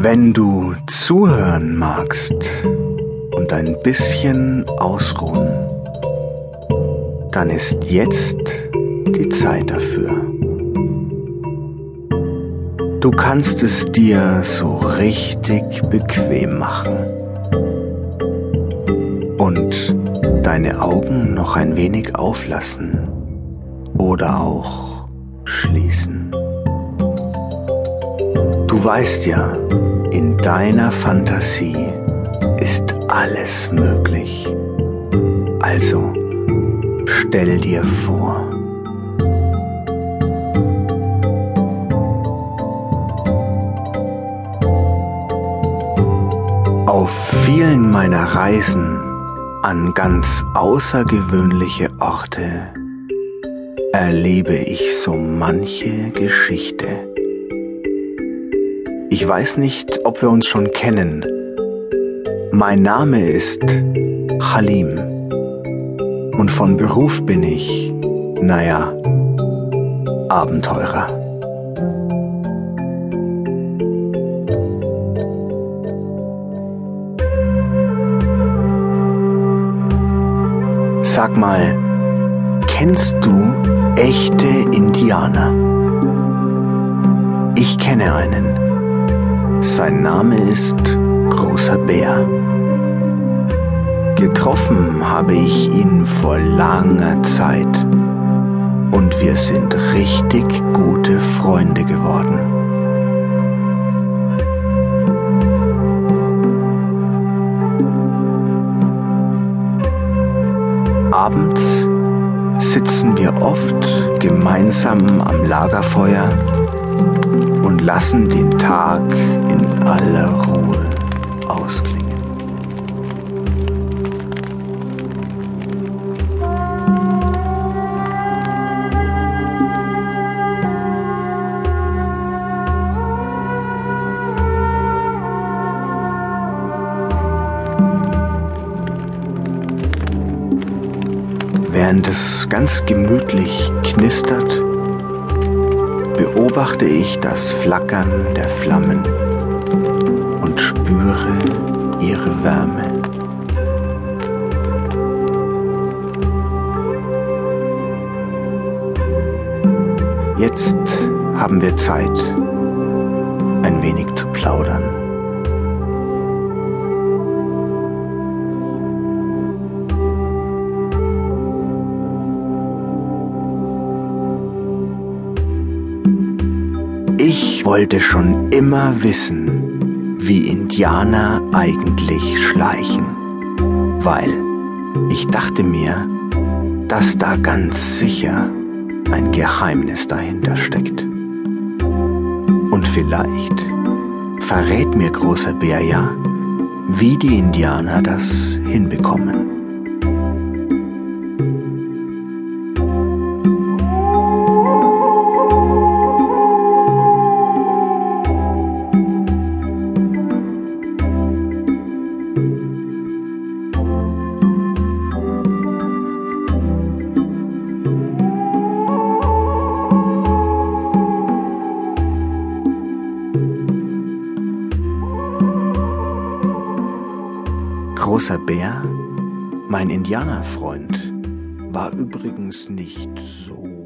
Wenn du zuhören magst und ein bisschen ausruhen, dann ist jetzt die Zeit dafür. Du kannst es dir so richtig bequem machen und deine Augen noch ein wenig auflassen oder auch schließen. Du weißt ja, in deiner Fantasie ist alles möglich. Also stell dir vor, Auf vielen meiner Reisen an ganz außergewöhnliche Orte erlebe ich so manche Geschichte. Ich weiß nicht, ob wir uns schon kennen. Mein Name ist Halim und von Beruf bin ich, naja, Abenteurer. Sag mal, kennst du echte Indianer? Ich kenne einen. Sein Name ist Großer Bär. Getroffen habe ich ihn vor langer Zeit und wir sind richtig gute Freunde geworden. Abends sitzen wir oft gemeinsam am Lagerfeuer und lassen den Tag in aller Ruhe ausklingen. Während es ganz gemütlich knistert, beobachte ich das Flackern der Flammen und spüre ihre Wärme. Jetzt haben wir Zeit, ein wenig zu plaudern. Ich wollte schon immer wissen, wie Indianer eigentlich schleichen, weil ich dachte mir, dass da ganz sicher ein Geheimnis dahinter steckt. Und vielleicht verrät mir großer Bär ja, wie die Indianer das hinbekommen. Großer Bär, mein Indianerfreund, war übrigens nicht so